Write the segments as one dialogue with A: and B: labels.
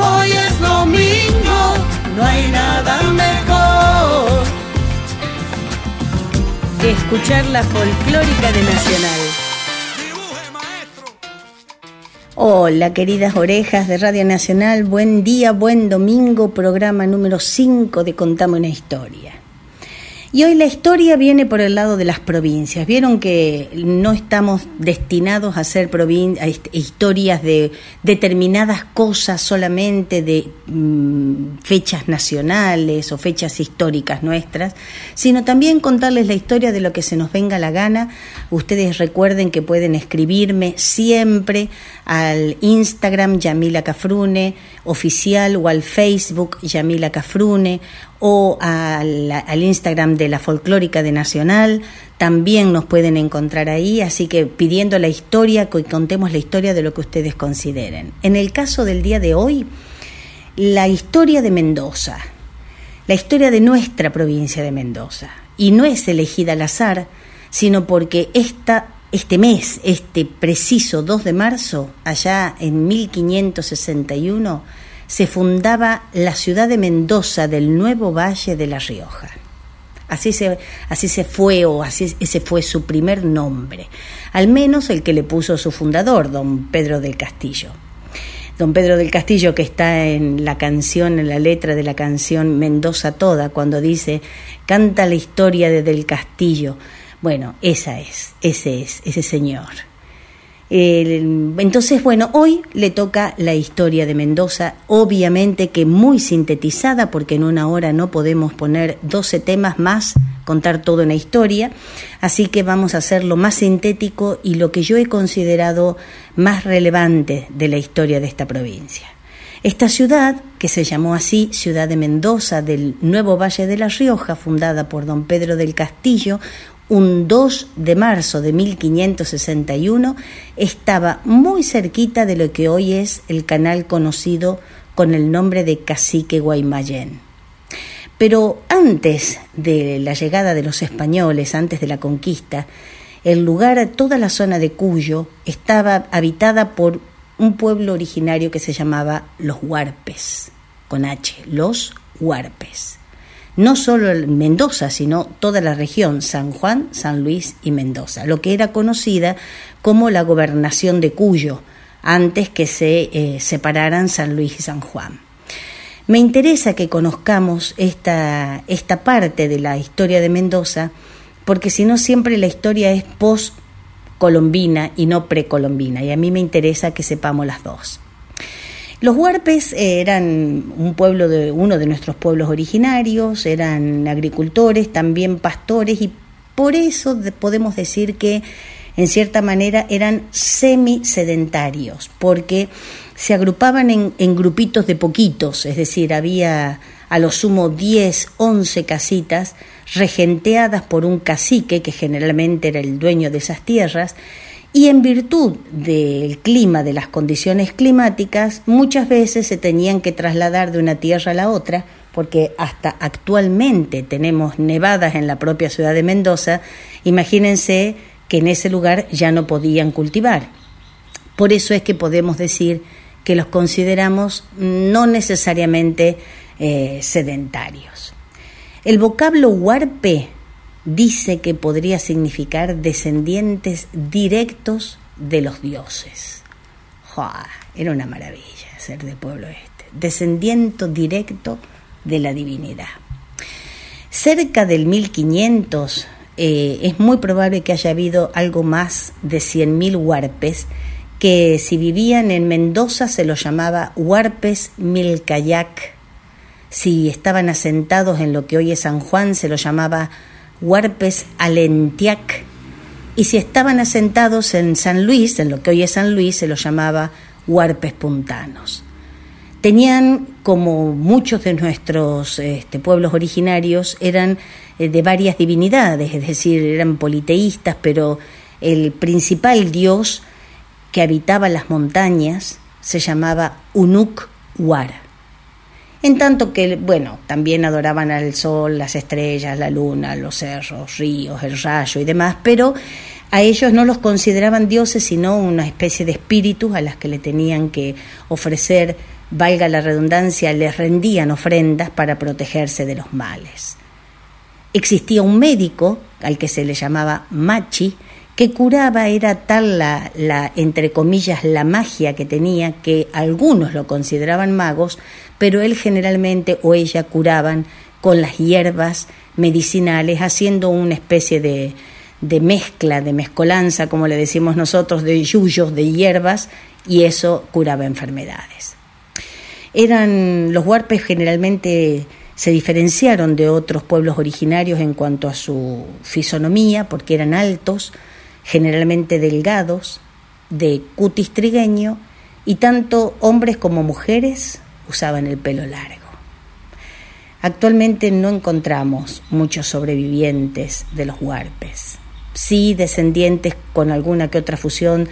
A: hoy es domingo. No hay nada mejor.
B: Que escuchar la folclórica de Nacional. Hola, queridas orejas de Radio Nacional. Buen día, buen domingo, programa número 5 de Contame una historia. Y hoy la historia viene por el lado de las provincias. Vieron que no estamos destinados a hacer historias de determinadas cosas solamente, de mm, fechas nacionales o fechas históricas nuestras, sino también contarles la historia de lo que se nos venga la gana. Ustedes recuerden que pueden escribirme siempre al Instagram Yamila Cafrune oficial o al Facebook Yamila Cafrune o al, Instagram de la Folclórica de Nacional. También nos pueden encontrar ahí, así que pidiendo la historia, que contemos la historia de lo que ustedes consideren. En el caso del día de hoy, la historia de Mendoza, la historia de nuestra provincia de Mendoza. Y no es elegida al azar, sino porque esta, este mes, este preciso 2 de marzo, allá en 1561, se fundaba la ciudad de Mendoza del Nuevo Valle de La Rioja. Así se, así se fue o así ese fue su primer nombre, al menos el que le puso su fundador, don Pedro del Castillo. Don Pedro del Castillo, que está en la canción, en la letra de la canción Mendoza Toda, cuando dice, canta la historia de Del Castillo. Bueno, esa es, ese es, ese señor. Entonces, bueno, hoy le toca la historia de Mendoza, obviamente que muy sintetizada, porque en una hora no podemos poner 12 temas más, contar toda una historia, así que vamos a hacer lo más sintético y lo que yo he considerado más relevante de la historia de esta provincia. Esta ciudad, que se llamó así Ciudad de Mendoza del Nuevo Valle de La Rioja, fundada por don Pedro del Castillo, un 2 de marzo de 1561, estaba muy cerquita de lo que hoy es el canal conocido con el nombre de Cacique Guaymallén. Pero antes de la llegada de los españoles, antes de la conquista, el lugar, toda la zona de Cuyo, estaba habitada por un pueblo originario que se llamaba los Huarpes, con H, los Huarpes. No solo Mendoza, sino toda la región, San Juan, San Luis y Mendoza, lo que era conocida como la gobernación de Cuyo, antes que se eh, separaran San Luis y San Juan. Me interesa que conozcamos esta, esta parte de la historia de Mendoza, porque si no siempre la historia es post-colombina y no precolombina, y a mí me interesa que sepamos las dos. Los huarpes eh, eran un pueblo de uno de nuestros pueblos originarios, eran agricultores, también pastores y por eso de- podemos decir que en cierta manera eran semi-sedentarios, porque se agrupaban en, en grupitos de poquitos, es decir, había a lo sumo 10, 11 casitas regenteadas por un cacique que generalmente era el dueño de esas tierras y en virtud del clima, de las condiciones climáticas, muchas veces se tenían que trasladar de una tierra a la otra, porque hasta actualmente tenemos nevadas en la propia ciudad de Mendoza, imagínense que en ese lugar ya no podían cultivar. Por eso es que podemos decir que los consideramos no necesariamente eh, sedentarios. El vocablo huarpe dice que podría significar descendientes directos de los dioses. ¡Joa! Era una maravilla ser de pueblo este. Descendiente directo de la divinidad. Cerca del 1500 eh, es muy probable que haya habido algo más de 100.000 huarpes que si vivían en Mendoza se los llamaba huarpes milcayac. Si estaban asentados en lo que hoy es San Juan se los llamaba huarpes alentiac. Y si estaban asentados en San Luis, en lo que hoy es San Luis, se los llamaba huarpes puntanos. Tenían, como muchos de nuestros este, pueblos originarios, eran eh, de varias divinidades, es decir, eran politeístas, pero el principal dios que habitaba las montañas se llamaba Unuk Wara. En tanto que, bueno, también adoraban al sol, las estrellas, la luna, los cerros, ríos, el rayo y demás, pero a ellos no los consideraban dioses, sino una especie de espíritus a las que le tenían que ofrecer, valga la redundancia, les rendían ofrendas para protegerse de los males. Existía un médico, al que se le llamaba Machi, que curaba era tal la, la, entre comillas, la magia que tenía que algunos lo consideraban magos, pero él generalmente o ella curaban con las hierbas medicinales, haciendo una especie de, de mezcla, de mezcolanza, como le decimos nosotros, de yuyos, de hierbas, y eso curaba enfermedades. Eran los huarpes generalmente se diferenciaron de otros pueblos originarios en cuanto a su fisonomía, porque eran altos, generalmente delgados, de cutis trigueño, y tanto hombres como mujeres usaban el pelo largo. Actualmente no encontramos muchos sobrevivientes de los huarpes, sí descendientes con alguna que otra fusión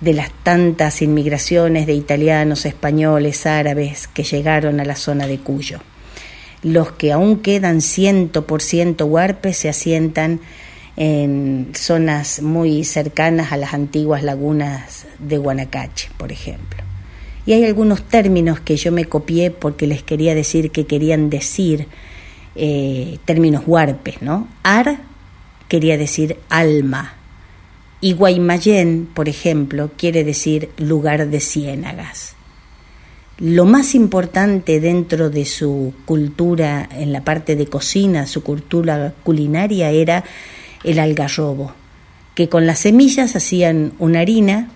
B: de las tantas inmigraciones de italianos, españoles, árabes que llegaron a la zona de Cuyo. Los que aún quedan ciento por ciento huarpes se asientan en zonas muy cercanas a las antiguas lagunas de Guanacache, por ejemplo. Y hay algunos términos que yo me copié porque les quería decir que querían decir eh, términos huarpes, ¿no? Ar quería decir alma. Y Guaymallén, por ejemplo, quiere decir lugar de ciénagas. Lo más importante dentro de su cultura, en la parte de cocina, su cultura culinaria, era el algarrobo, que con las semillas hacían una harina,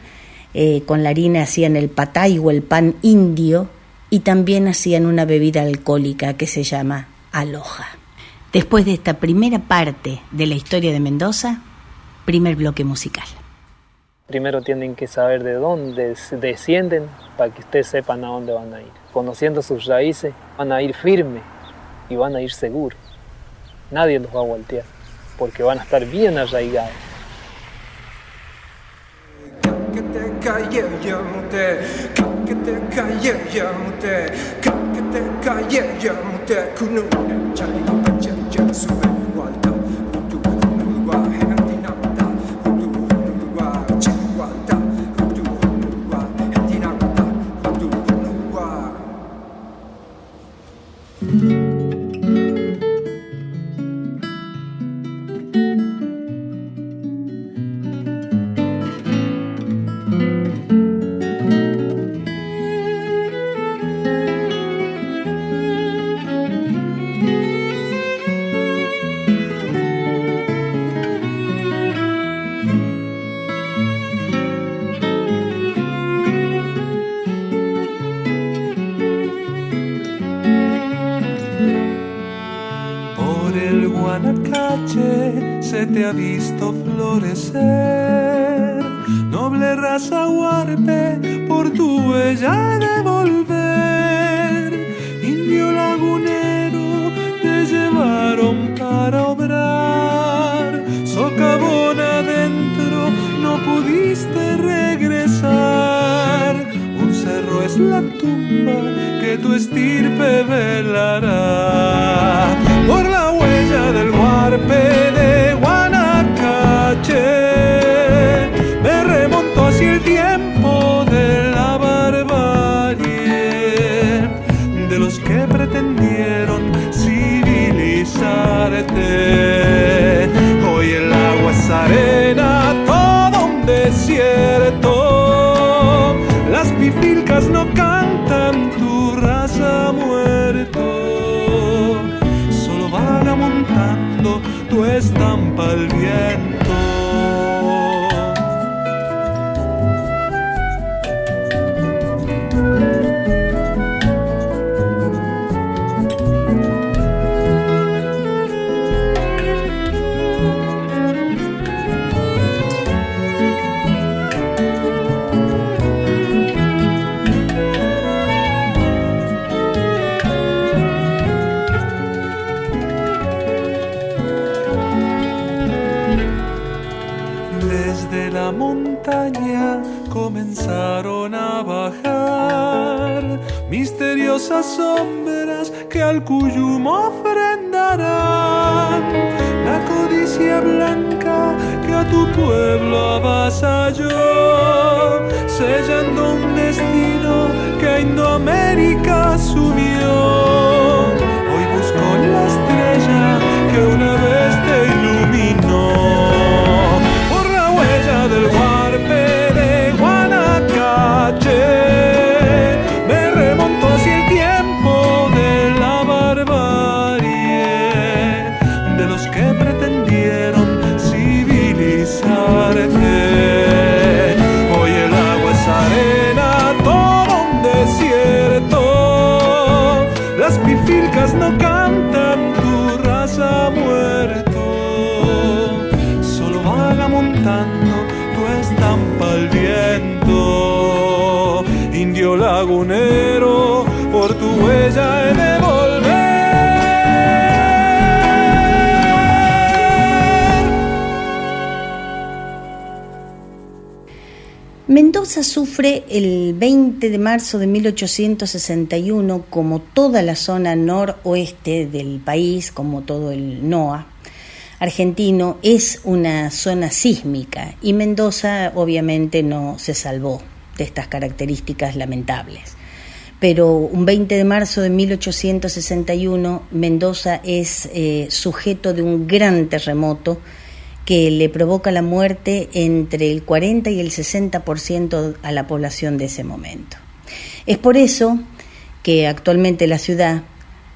B: eh, con la harina hacían el patay o el pan indio y también hacían una bebida alcohólica que se llama aloja. Después de esta primera parte de la historia de Mendoza, primer bloque musical.
C: Primero tienen que saber de dónde descienden para que ustedes sepan a dónde van a ir. Conociendo sus raíces, van a ir firme y van a ir seguros. Nadie los va a voltear porque van a estar bien arraigados. けて帰えよってかけてかえよってかけてかえよってくぬれちゃいけちゃちゃすべ
B: Mendoza sufre el 20 de marzo de 1861, como toda la zona noroeste del país, como todo el NOA argentino, es una zona sísmica y Mendoza obviamente no se salvó de estas características lamentables. Pero un 20 de marzo de 1861, Mendoza es eh, sujeto de un gran terremoto que le provoca la muerte entre el 40 y el 60% a la población de ese momento. Es por eso que actualmente la ciudad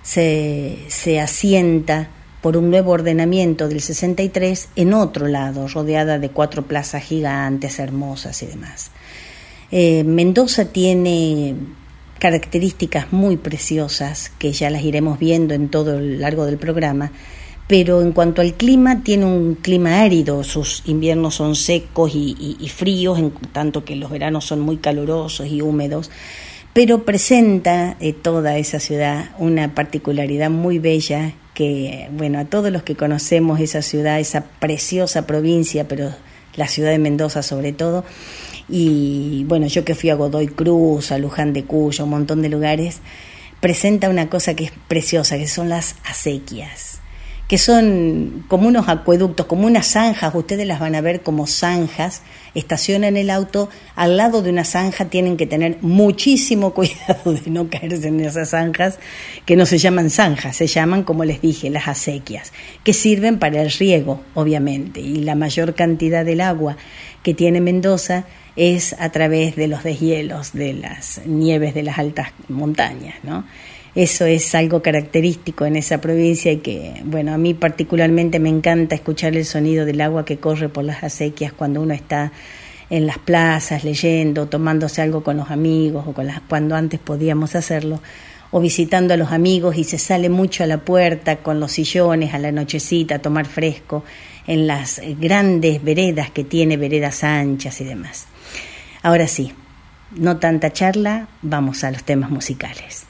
B: se, se asienta por un nuevo ordenamiento del 63 en otro lado, rodeada de cuatro plazas gigantes, hermosas y demás. Eh, Mendoza tiene características muy preciosas que ya las iremos viendo en todo el largo del programa, pero en cuanto al clima, tiene un clima árido, sus inviernos son secos y, fríos, en tanto que los veranos son muy calurosos y húmedos, pero presenta eh, toda esa ciudad una particularidad muy bella que, bueno, a todos los que conocemos esa ciudad, esa preciosa provincia, pero la ciudad de Mendoza sobre todo, y bueno, yo que fui a Godoy Cruz, a Luján de Cuyo, un montón de lugares, presenta una cosa que es preciosa, que son las acequias que son como unos acueductos, como unas zanjas, ustedes las van a ver como zanjas, estacionan el auto, al lado de una zanja tienen que tener muchísimo cuidado de no caerse en esas zanjas, que no se llaman zanjas, se llaman, como les dije, las acequias, que sirven para el riego, obviamente, y la mayor cantidad del agua que tiene Mendoza es a través de los deshielos, de las nieves de las altas montañas, ¿no? Eso es algo característico en esa provincia y que, bueno, a mí particularmente me encanta escuchar el sonido del agua que corre por las acequias cuando uno está en las plazas leyendo, tomándose algo con los amigos o con las, cuando antes podíamos hacerlo, o visitando a los amigos y se sale mucho a la puerta con los sillones a la nochecita a tomar fresco en las grandes veredas que tiene, veredas anchas y demás. Ahora sí, no tanta charla, vamos a los temas musicales.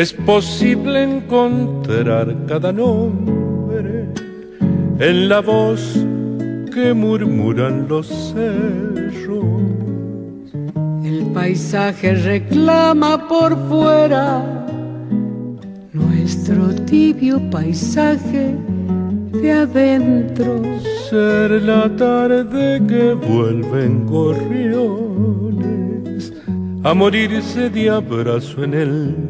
D: Es posible encontrar cada nombre en la voz que murmuran los cerros.
E: El paisaje reclama por fuera nuestro tibio paisaje de adentro.
D: Ser la tarde que vuelven gorriones a morirse de abrazo en el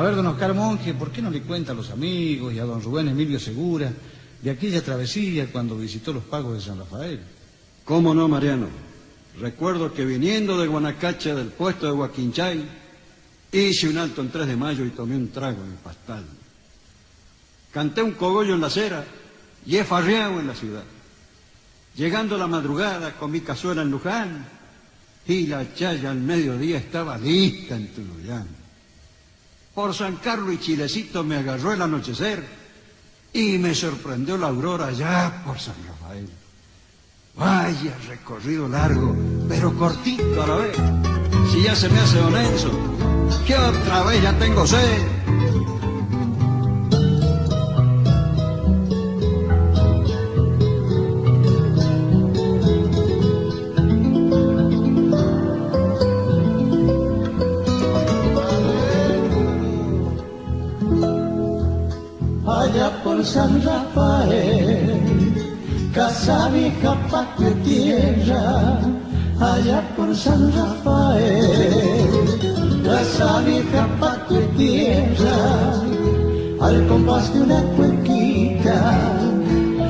F: A ver, don Oscar Monge, ¿por qué no le cuenta a los amigos y a don Rubén Emilio Segura de aquella travesía cuando visitó los pagos de San Rafael?
G: ¿Cómo no, Mariano? Recuerdo que viniendo de Guanacacha del puesto de Huaquinchay, hice un alto en 3 de mayo y tomé un trago en el pastal. Canté un cogollo en la acera y he farreado en la ciudad. Llegando la madrugada con mi cazuela en Luján y la chaya al mediodía estaba lista en Tunuyán. Por San Carlos y Chilecito me agarró el anochecer y me sorprendió la aurora ya por San Rafael. Vaya recorrido largo, pero cortito a la vez. Si ya se me hace honesto, que otra vez ya tengo sed.
A: San Rafael, casa vieja patria tierra, allá por San Rafael, casa vieja patria tierra, al compás de una cuequita,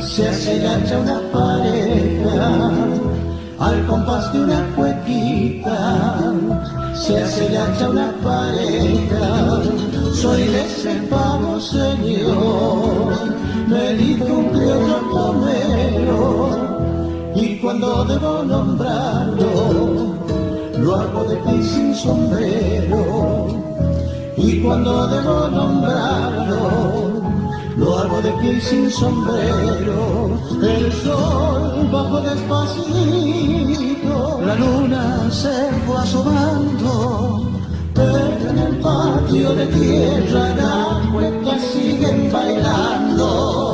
A: se hace gacha una pareja, al compás de una cuequita, se hace una pareja, soy de ese pago señor, me dijo un criollo pomero, y cuando debo nombrarlo, lo hago de pie sin sombrero, y cuando debo nombrarlo, lo hago de pie sin sombrero, el sol bajo despacito, la luna se fue asomando, en el patio de tierra las cuecas siguen bailando,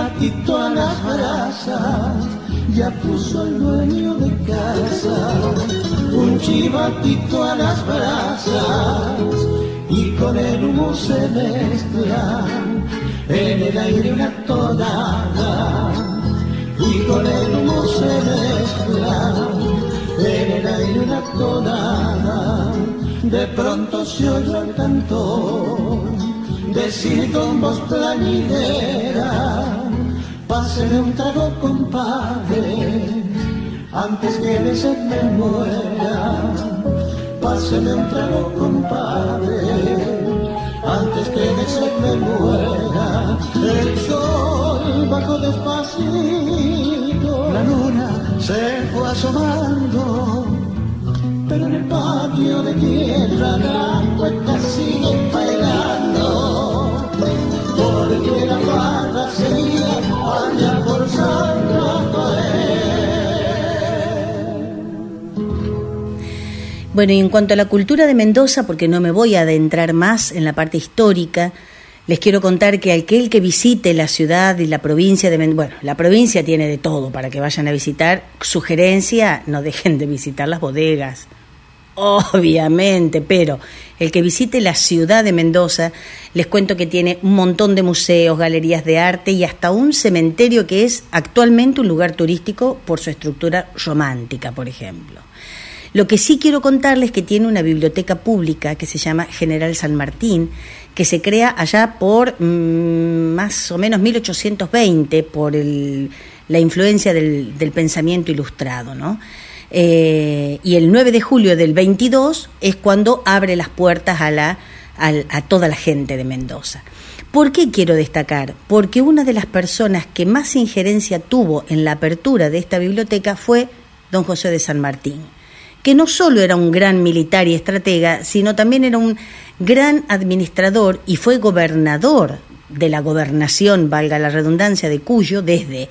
A: chivatito a las brasas. Ya puso el dueño de casa un chivatito a las brasas. Y con el humo se mezcla en el aire una tonada. y con el humo se mezcla en el aire una tonada. De pronto se oye el cantor decir con voz plañidera, páseme un trago compadre, antes que de sed me muera. Páseme un trago compadre, antes que de sed me muera. El sol bajó despacito, la luna se fue asomando. Pero en el patio de tierra la cuesta sigue
B: Bueno, y en cuanto a la cultura de Mendoza, porque no me voy a adentrar más en la parte histórica, les quiero contar que aquel que visite la ciudad y la provincia de Mendoza, bueno, la provincia tiene de todo para que vayan a visitar. Sugerencia, no dejen de visitar las bodegas, obviamente, pero el que visite la ciudad de Mendoza, les cuento que tiene un montón de museos, galerías de arte y hasta un cementerio que es actualmente un lugar turístico por su estructura romántica, por ejemplo. Lo que sí quiero contarles es que tiene una biblioteca pública que se llama General San Martín, que se crea allá por mmm, más o menos 1820 por el, la influencia del, del, pensamiento ilustrado, ¿no? Eh, y el 9 de julio del 22 es cuando abre las puertas a, la, a, a toda la gente de Mendoza. ¿Por qué quiero destacar? Porque una de las personas que más injerencia tuvo en la apertura de esta biblioteca fue don José de San Martín que no solo era un gran militar y estratega, sino también era un gran administrador y fue gobernador de la gobernación, valga la redundancia, de Cuyo desde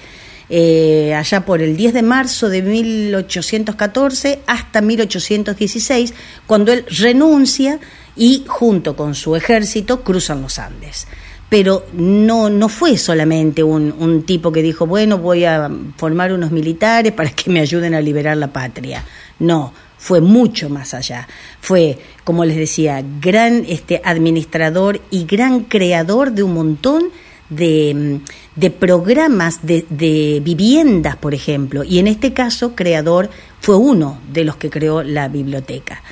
B: eh, allá por el 10 de marzo de 1814 hasta 1816, cuando él renuncia y junto con su ejército cruzan los Andes. Pero no, no fue solamente un, un tipo que dijo, bueno, voy a formar unos militares para que me ayuden a liberar la patria. No, fue mucho más allá. Fue, como les decía, gran este, administrador y gran creador de un montón de, de programas de, de, viviendas, por ejemplo, y en este caso creador fue uno de los que creó la biblioteca.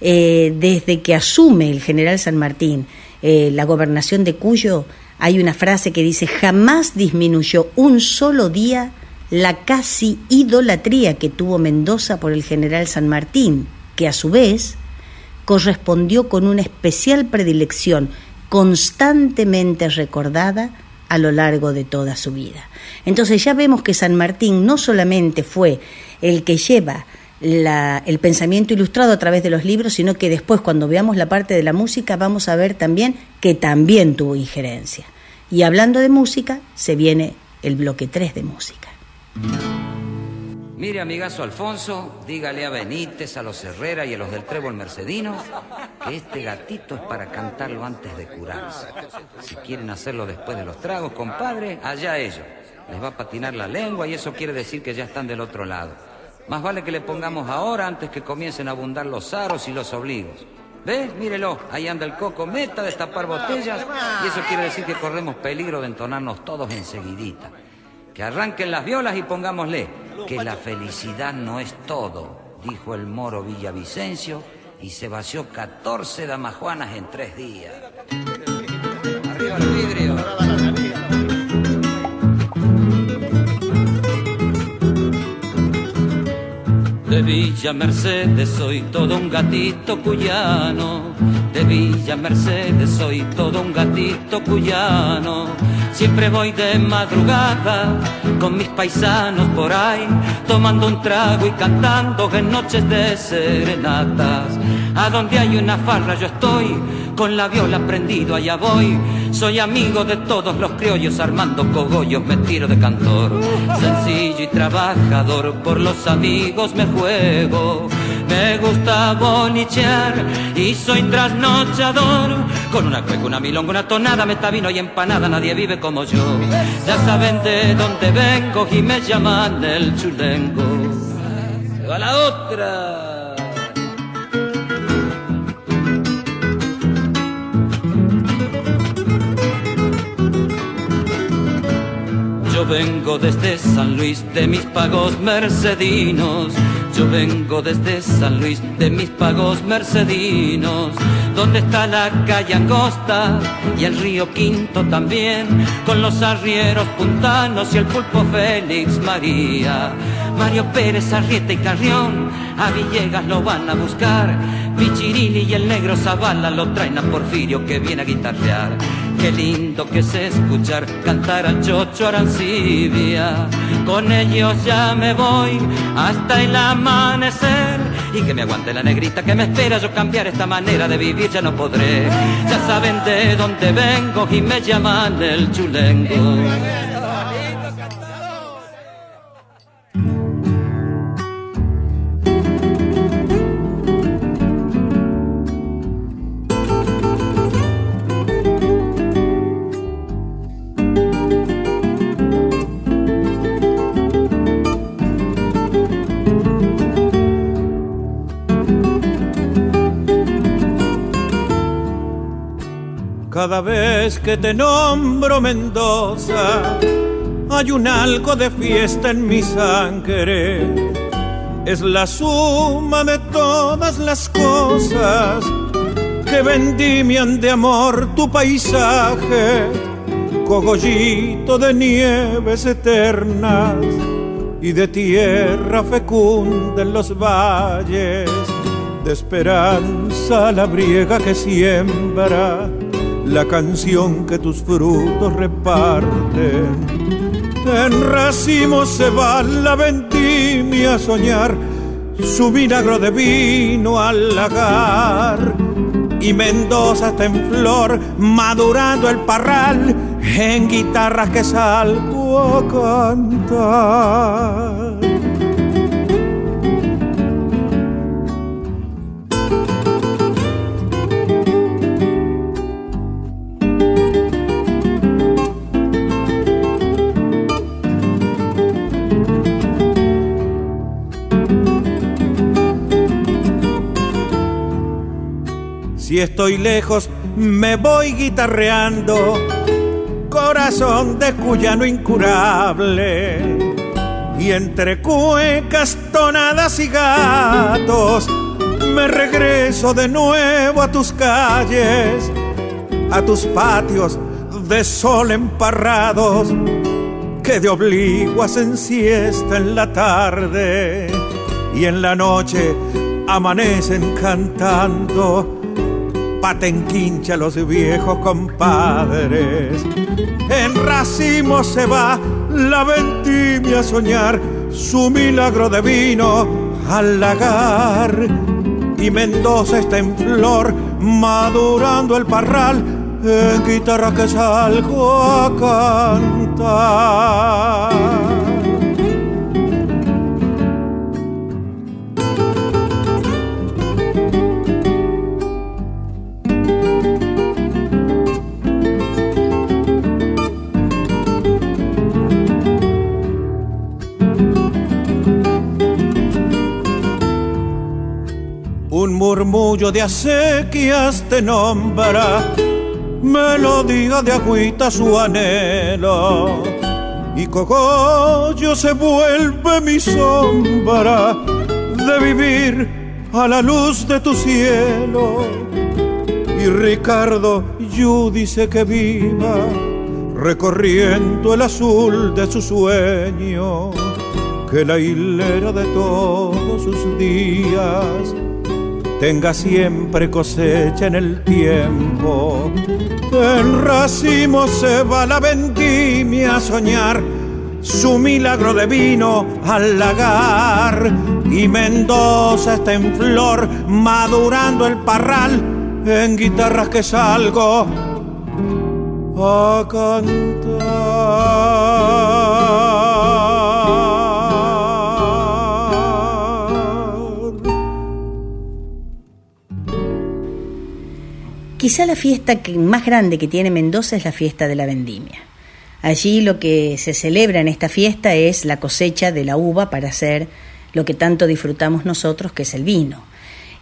B: Eh, desde que asume el general San Martín eh, la gobernación de Cuyo, hay una frase que dice, jamás disminuyó un solo día la casi idolatría que tuvo Mendoza por el general San Martín, que a su vez correspondió con una especial predilección constantemente recordada a lo largo de toda su vida. Entonces ya vemos que San Martín no solamente fue el que lleva el pensamiento ilustrado a través de los libros, sino que después cuando veamos la parte de la música vamos a ver también que también tuvo injerencia. Y hablando de música, se viene el bloque 3 de música.
H: Mire, amigazo Alfonso, dígale a Benítez, a los Herrera y a los del Trébol Mercedino que este gatito es para cantarlo antes de curarse. Si quieren hacerlo después de los tragos, compadre, allá ellos. Les va a patinar la lengua y eso quiere decir que ya están del otro lado. Más vale que le pongamos ahora antes que comiencen a abundar los aros y los obligos. ¿Ve? Mírelo, ahí anda el coco, meta a destapar botellas y eso quiere decir que corremos peligro de entonarnos todos enseguidita. Que arranquen las violas y pongámosle que la felicidad no es todo, dijo el moro Villavicencio y se vació 14 damajuanas en tres días. Arriba el vidrio. De Villa Mercedes soy todo un gatito cuyano. De Villa Mercedes soy todo un gatito cuyano. Siempre voy de madrugada con mis paisanos por ahí, tomando un trago y cantando en noches de serenatas. A donde hay una farra yo estoy, con la viola prendido allá voy. Soy amigo de todos los criollos, armando cogollos me tiro de cantor. Sencillo y trabajador, por los amigos me juego. Me gusta bonichear y soy trasnochador. Con una cueca, una milonga, una tonada, metavino y empanada, nadie vive como yo. Ya saben de dónde vengo y me llaman el chulengo. Se la otra. vengo desde San Luis de mis pagos mercedinos. Yo vengo desde San Luis de mis pagos mercedinos. Donde está la calle Angosta y el río Quinto también. Con los arrieros puntanos y el pulpo Félix María. Mario Pérez, Arrieta y Carrión, a Villegas lo van a buscar. Pichirini y el negro Zavala lo traen a Porfirio que viene a guitarrear. Qué lindo que es escuchar cantar al Chocho Arancibia. Con ellos ya me voy hasta el amanecer. Y que me aguante la negrita que me espera. Yo cambiar esta manera de vivir ya no podré. Ya saben de dónde vengo y me llaman el chulengo.
I: Cada vez que te nombro Mendoza, hay un algo de fiesta en mi sangre. Es la suma de todas las cosas que vendimian de amor tu paisaje, cogollito de nieves eternas y de tierra fecunda en los valles, de esperanza la briega que siembra la canción que tus frutos reparten. En racimo se va la vendimia a soñar su milagro de vino al lagar. Y Mendoza está en flor, madurando el parral, en guitarras que salgo a cantar. Si estoy lejos, me voy guitarreando, corazón de cuyano incurable. Y entre cuecas, tonadas y gatos, me regreso de nuevo a tus calles, a tus patios de sol emparrados, que de obliguas en siesta en la tarde y en la noche amanecen cantando patenquincha los viejos compadres. En racimo se va la vendimia a soñar su milagro de vino al lagar. Y Mendoza está en flor, madurando el parral, en guitarra que salgo a cantar. Murmullo de acequias te nombra, melodía de agüita su anhelo. Y cogollo se vuelve mi sombra de vivir a la luz de tu cielo. Y Ricardo dice que viva recorriendo el azul de su sueño, que la hilera de todos sus días tenga siempre cosecha en el tiempo. En racimo se va la vendimia a soñar su milagro de vino al lagar. Y Mendoza está en flor, madurando el parral en guitarras que salgo a
B: Quizá la fiesta que más grande que tiene Mendoza es la fiesta de la vendimia. Allí lo que se celebra en esta fiesta es la cosecha de la uva para hacer lo que tanto disfrutamos nosotros, que es el vino.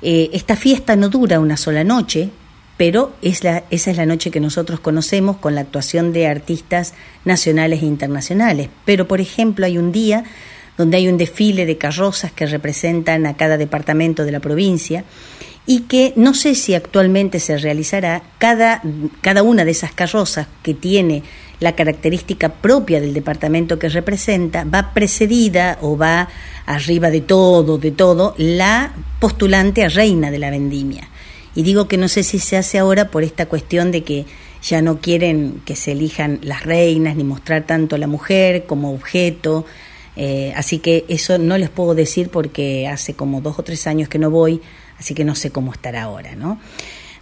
B: Eh, esta fiesta no dura una sola noche, pero es la, esa es la noche que nosotros conocemos con la actuación de artistas nacionales e internacionales. Pero, por ejemplo, hay un día donde hay un desfile de carrozas que representan a cada departamento de la provincia y que no sé si actualmente se realizará, cada, cada una de esas carrozas que tiene la característica propia del departamento que representa, va precedida o va arriba de todo, de todo, la postulante a reina de la vendimia. Y digo que no sé si se hace ahora por esta cuestión de que ya no quieren que se elijan las reinas ni mostrar tanto a la mujer como objeto. Eh, así que eso no les puedo decir porque hace como dos o tres años que no voy, así que no sé cómo estará ahora, ¿no?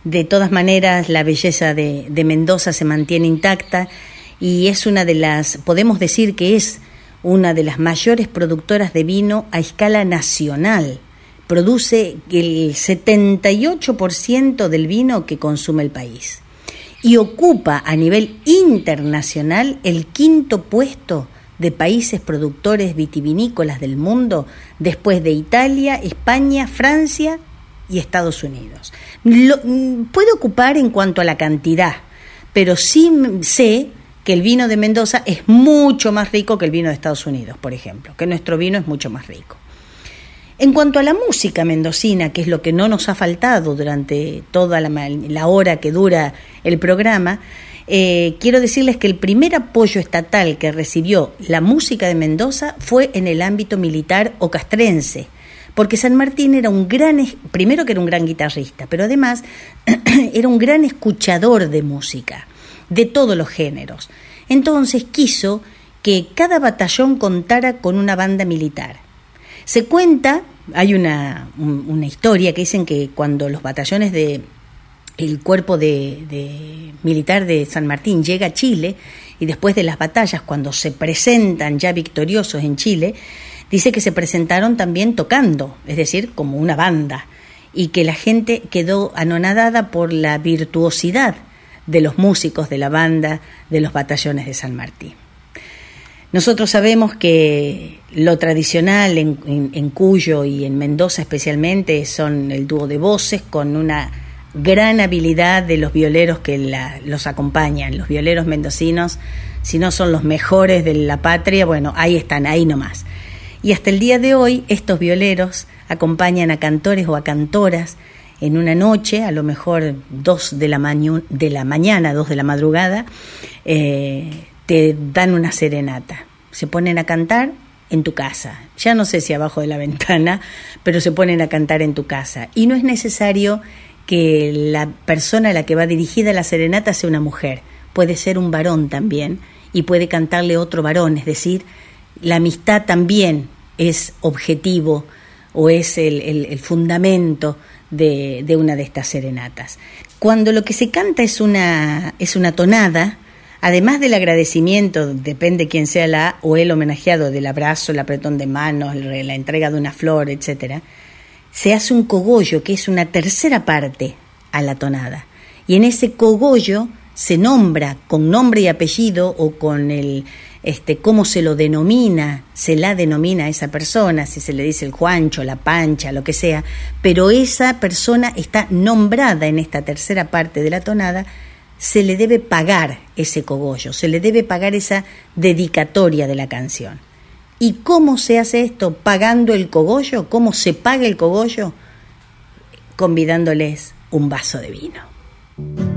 B: De todas maneras, la belleza de, de Mendoza se mantiene intacta y es una de las, podemos decir que es una de las mayores productoras de vino a escala nacional. Produce el 78% del vino que consume el país y ocupa a nivel internacional el quinto puesto de países productores vitivinícolas del mundo después de Italia, España, Francia y Estados Unidos. Lo, mm, puede ocupar en cuanto a la cantidad, pero sí sé que el vino de Mendoza es mucho más rico que el vino de Estados Unidos, por ejemplo, que nuestro vino es mucho más rico. En cuanto a la música mendocina, que es lo que no nos ha faltado durante toda la, hora que dura el programa, eh, quiero decirles que el primer apoyo estatal que recibió la música de Mendoza fue en el ámbito militar o castrense, porque San Martín era un gran, primero que era un gran guitarrista, pero además era un gran escuchador de música de todos los géneros. Entonces quiso que cada batallón contara con una banda militar. Se cuenta, hay una, una historia que dicen que cuando los batallones de el cuerpo de, militar de San Martín llega a Chile y después de las batallas, cuando se presentan ya victoriosos en Chile, dice que se presentaron también tocando, es decir, como una banda, y que la gente quedó anonadada por la virtuosidad de los músicos de la banda de los batallones de San Martín. Nosotros sabemos que lo tradicional en, Cuyo y en Mendoza especialmente son el dúo de voces con una gran habilidad de los violeros que los acompañan. Los violeros mendocinos, si no son los mejores de la patria, bueno, ahí están, ahí nomás. Y hasta el día de hoy estos violeros acompañan a cantores o a cantoras en una noche, a lo mejor dos de la, de la mañana, dos de la madrugada, eh, te dan una serenata. Se ponen a cantar en tu casa. Ya no sé si abajo de la ventana, pero se ponen a cantar en tu casa. Y no es necesario que la persona a la que va dirigida la serenata sea una mujer. Puede ser un varón también y puede cantarle otro varón. Es decir, la amistad también es objetivo o es el, el fundamento de, una de estas serenatas. Cuando lo que se canta es una, es una tonada, además del agradecimiento, depende quién sea la o el homenajeado, del abrazo, el apretón de manos, la entrega de una flor, etcétera, se hace un cogollo, que es una tercera parte a la tonada. Y en ese cogollo se nombra con nombre y apellido o con el, este, cómo se lo denomina, se la denomina a esa persona, si se le dice el Juancho, la Pancha, lo que sea, pero esa persona está nombrada en esta tercera parte de la tonada, se le debe pagar ese cogollo, se le debe pagar esa dedicatoria de la canción. ¿Y cómo se hace esto? Pagando el cogollo, ¿cómo se paga el cogollo? Convidándoles un vaso de vino.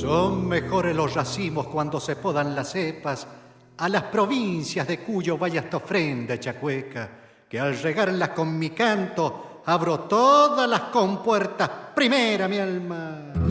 J: Son mejores los racimos cuando se podan las cepas a las provincias de cuyo vaya esta ofrenda chacueca, que al regarlas con mi canto abro todas las compuertas. Primera, mi alma.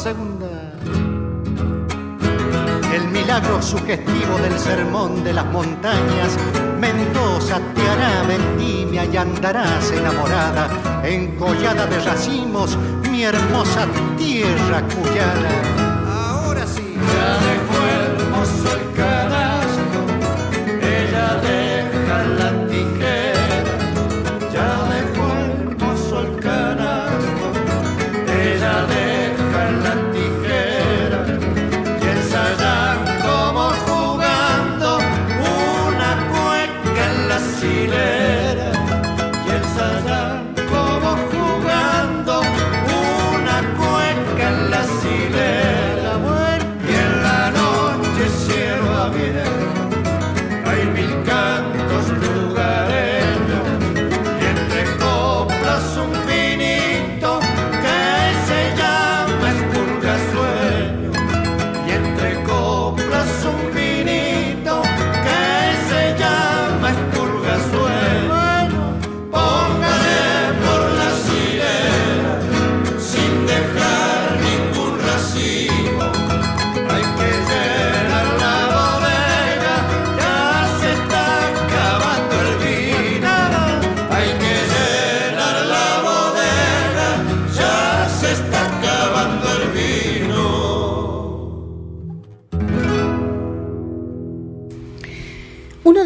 J: segunda. El milagro sugestivo del sermón de las montañas, Mendoza te hará vendimia y andarás enamorada, encollada de racimos, mi hermosa tierra cuyana. Ahora sí.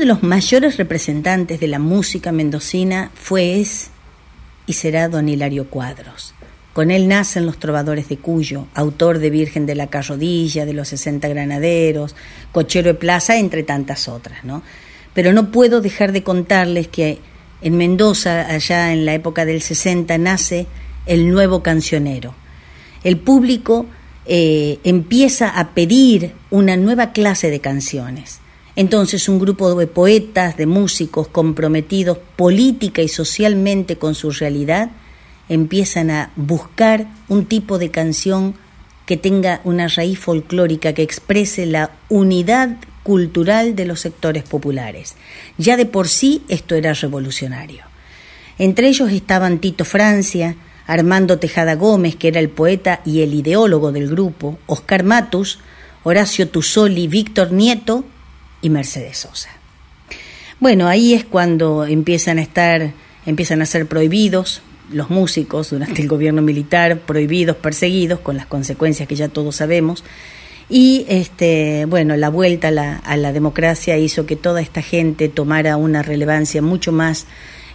B: los mayores representantes de la música mendocina fue, es y será don Hilario Cuadros. Con él nacen los trovadores de Cuyo, autor de Virgen de la Carrodilla, de los 60 Granaderos, Cochero de Plaza, entre tantas otras, ¿no? Pero no puedo dejar de contarles que en Mendoza, allá en la época del 60, nace el nuevo cancionero. El público eh, empieza a pedir una nueva clase de canciones. Entonces un grupo de poetas, de músicos comprometidos política y socialmente con su realidad, empiezan a buscar un tipo de canción que tenga una raíz folclórica que exprese la unidad cultural de los sectores populares. Ya de por sí esto era revolucionario. Entre ellos estaban Tito Francia, Armando Tejada Gómez, que era el poeta y el ideólogo del grupo, Oscar Matus, Horacio Tusoli, Víctor Nieto y Mercedes Sosa. Bueno, ahí es cuando empiezan a estar, empiezan a ser prohibidos los músicos durante el gobierno militar, prohibidos, perseguidos, con las consecuencias que ya todos sabemos. Y este, bueno, la vuelta a la, a la democracia hizo que toda esta gente tomara una relevancia mucho más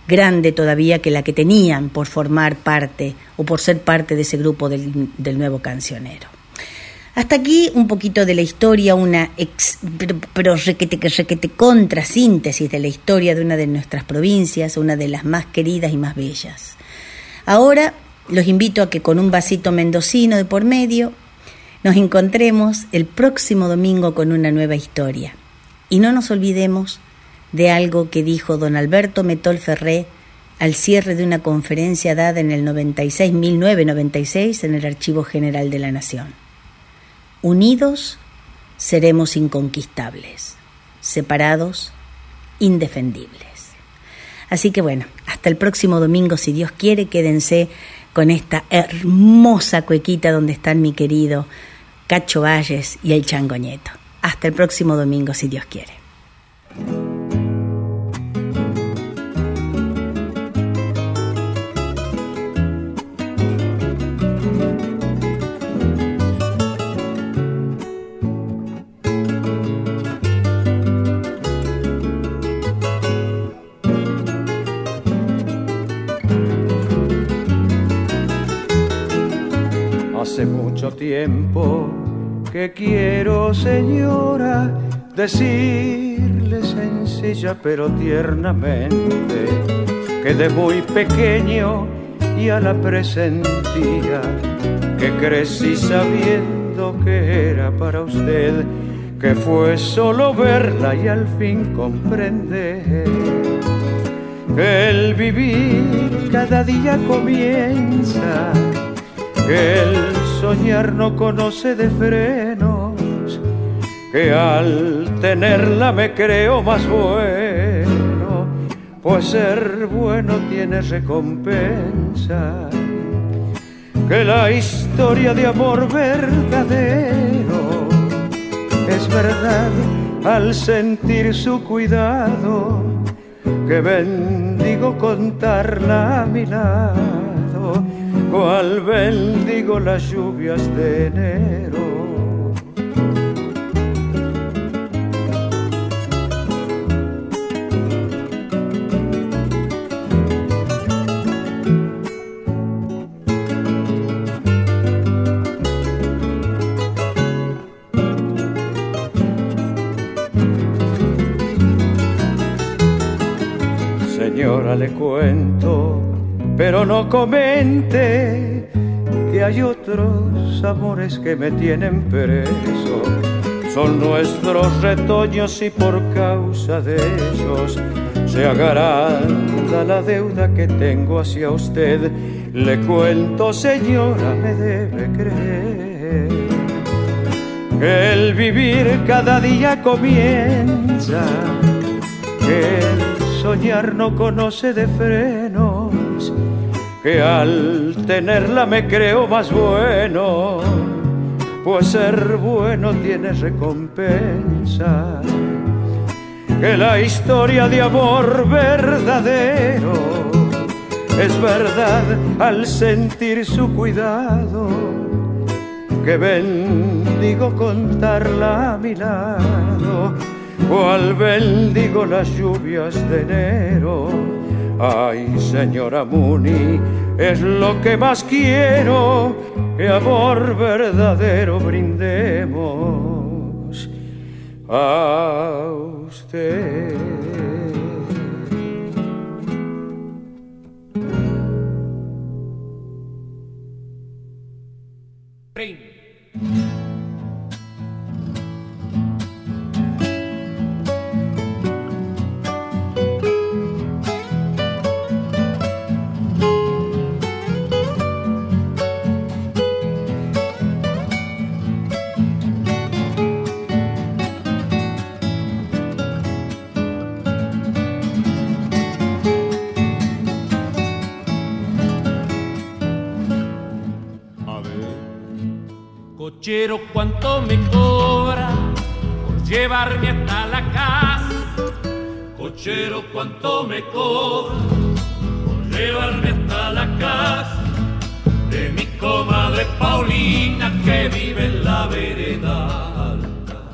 B: grande todavía que la que tenían por formar parte o por ser parte de ese grupo del, nuevo cancionero. Hasta aquí un poquito de la historia, una ex, pero, pero requete, requete contrasíntesis de la historia de una de nuestras provincias, una de las más queridas y más bellas. Ahora los invito a que con un vasito mendocino de por medio nos encontremos el próximo domingo con una nueva historia. Y no nos olvidemos de algo que dijo don Alberto Metol Ferré al cierre de una conferencia dada en el 96, 1996 en el Archivo General de la Nación. Unidos seremos inconquistables, separados indefendibles. Así que bueno, hasta el próximo domingo, si Dios quiere, quédense con esta hermosa cuequita donde están mi querido Cacho Valles y el Changoñeto. Hasta el próximo domingo, si Dios quiere.
K: Tiempo que quiero, señora, decirle sencilla pero tiernamente que de muy pequeño ya la presentía, que crecí sabiendo que era para usted, que fue solo verla y al fin comprender el vivir cada día comienza, el soñar no conoce de frenos, que al tenerla me creo más bueno, pues ser bueno tiene recompensa. Que la historia de amor verdadero es verdad al sentir su cuidado, que bendigo contarla a mi lado cual bendigo las lluvias de enero. Señora, le cuento pero no comente que hay otros amores que me tienen preso. Son nuestros retoños y por causa de ellos se agranda la deuda que tengo hacia usted. Le cuento, señora, me debe creer que el vivir cada día comienza, que el soñar no conoce de freno que al tenerla me creo más bueno, pues ser bueno tiene recompensa. Que la historia de amor verdadero es verdad al sentir su cuidado, que bendigo contarla a mi lado, o al bendigo las lluvias de enero Ay, señora Muni, es lo que más quiero, que amor verdadero brindemos a usted.
L: Cochero, ¿cuánto me cobra por llevarme hasta la casa?
M: Cochero, ¿cuánto me cobra por llevarme hasta la casa de mi comadre Paulina que vive en la vereda alta?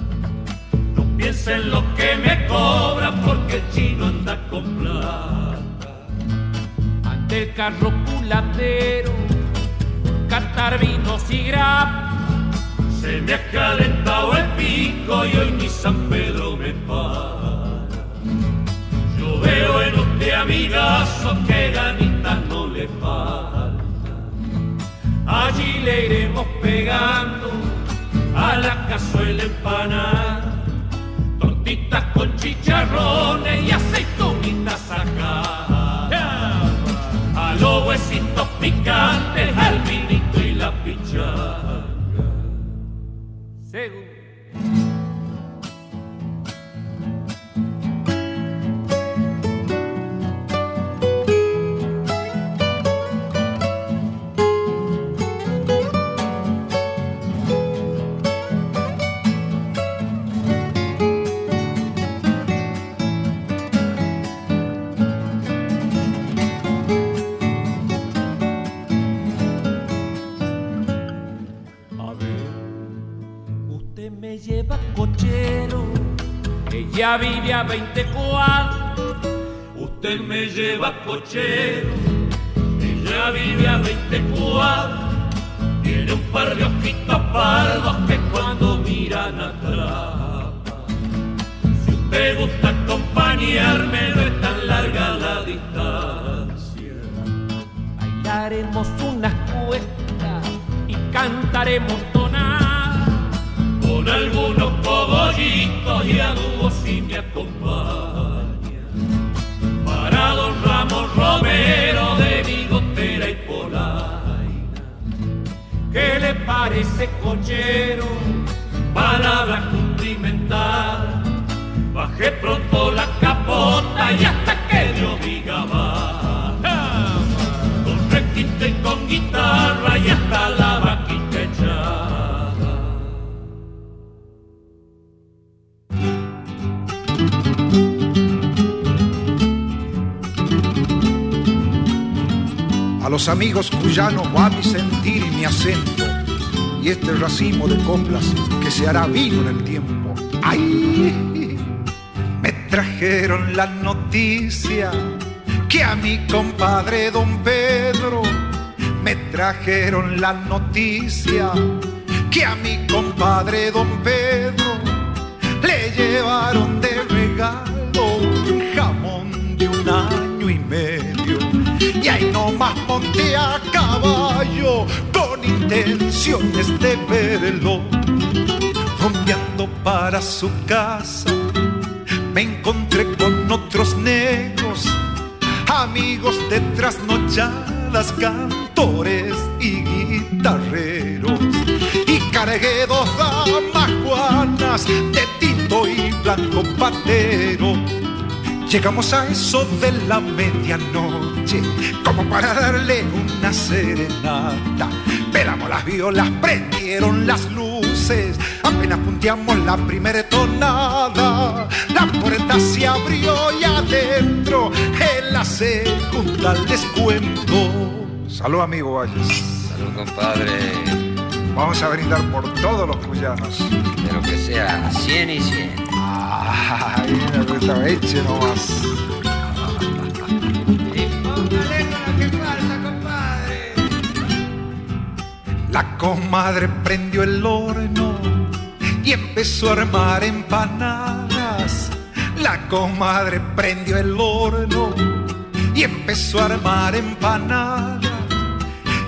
M: No piensa en lo que me cobra porque el chino anda con plata.
L: Ante el carro culatero, cantar vinos y grapas
M: se me ha calentado el pico y hoy mi San Pedro me para. Yo veo en usted amigazo que ganitas no le falta.
L: Allí le iremos pegando a la cazuela empanada, tortitas con chicharrones y aceitunitas sacadas. A los huesitos picantes, ya vive a 24.
M: Usted me lleva cochero, ella vive a 24. Tiene un par de ojitos pardos que cuando miran atrapa. Si usted gusta acompañarme, no es tan larga la distancia.
L: Bailaremos unas cuestas y cantaremos
M: con algunos cogollitos y a dúo si me acompaña. Para don Ramos Romero de bigotera y polaina.
L: ¿Qué le parece cochero?
M: Palabra cumplimentada. Bajé pronto la capota y hasta que yo diga va.
N: Los amigos cuyanos va mi sentir y mi acento, y este racimo de coplas que se hará vino en el tiempo. ¡Ay! Me trajeron la noticia que a mi compadre don Pedro, me trajeron la noticia que a mi compadre don Pedro le llevaron de regalo caballo con intenciones de verlo. Rumbeando para su casa, me encontré con otros negros, amigos de trasnochadas, cantores y guitarreros. Y cargué dos damas de tinto y blanco patero Llegamos a eso de la medianoche, como para darle una serenata. Pelamos las violas, prendieron las luces, apenas punteamos la primera tonada. La puerta se abrió y adentro, en la segunda les cuento. Salud, amigo Valles.
O: Salud, compadre.
N: Vamos a brindar por todos los cuyanos.
O: Pero que sea 100 y 100.
N: Eche nomás. La comadre prendió el horno y empezó a armar empanadas. La comadre prendió el horno y empezó a armar empanadas.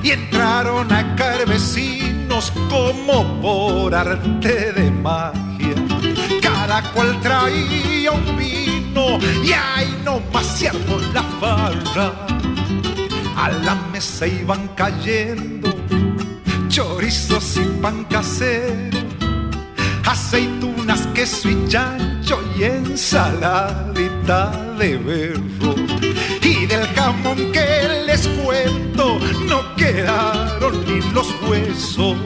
N: Y entraron a caer vecinos como por arte de magia. Cada cual traía un vino y ahí nomás cierto la farra. A la mesa iban cayendo chorizos y pan casero, aceitunas, queso y chancho y ensaladita de berro. Y del jamón que les cuento no quedaron ni los huesos.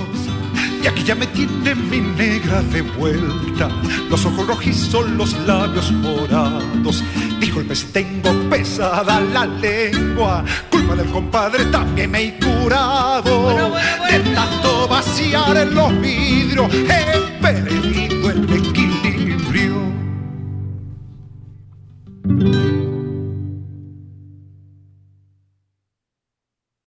N: Y aquí ya me tiene mi negra de vuelta, los ojos rojizos, los labios morados. Disculpe si tengo pesada la lengua, culpa del compadre también me he curado. De tanto vaciar en los vidrios, en Peregrino